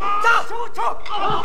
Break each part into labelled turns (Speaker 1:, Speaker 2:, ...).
Speaker 1: 大熊，我错了。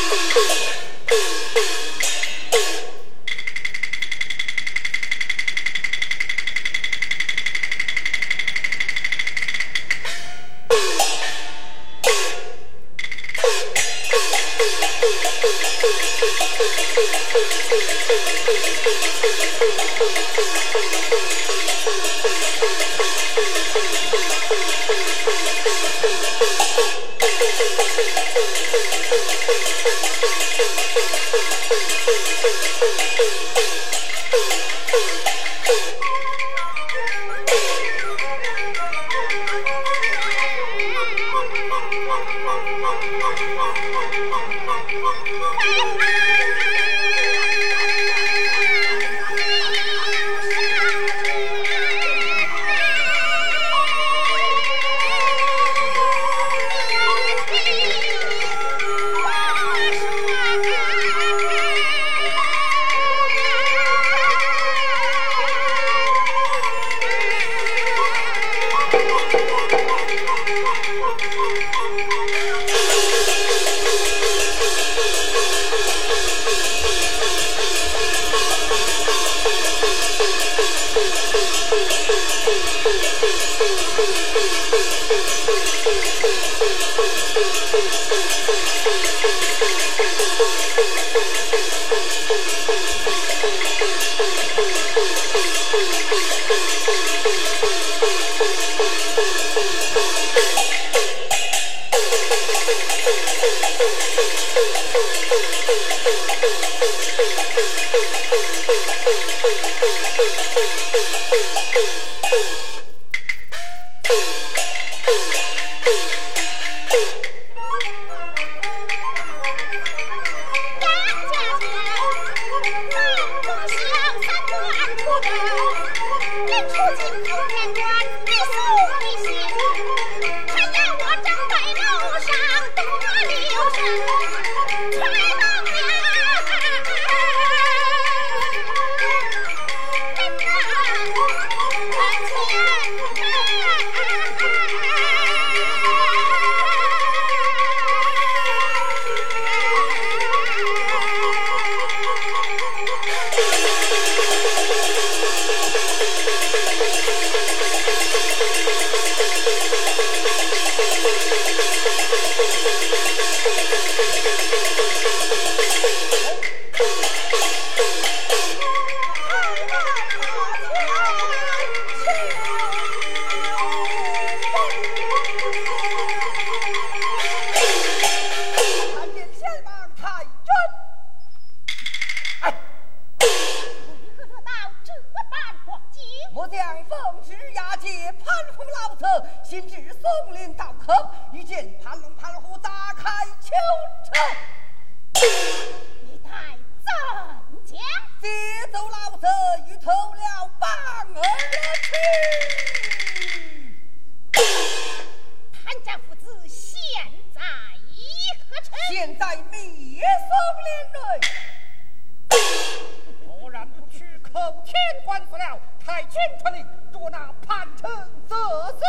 Speaker 1: Oh, my God.
Speaker 2: 也送连累。果然不去叩天官府了，太监传令捉拿叛臣，责死。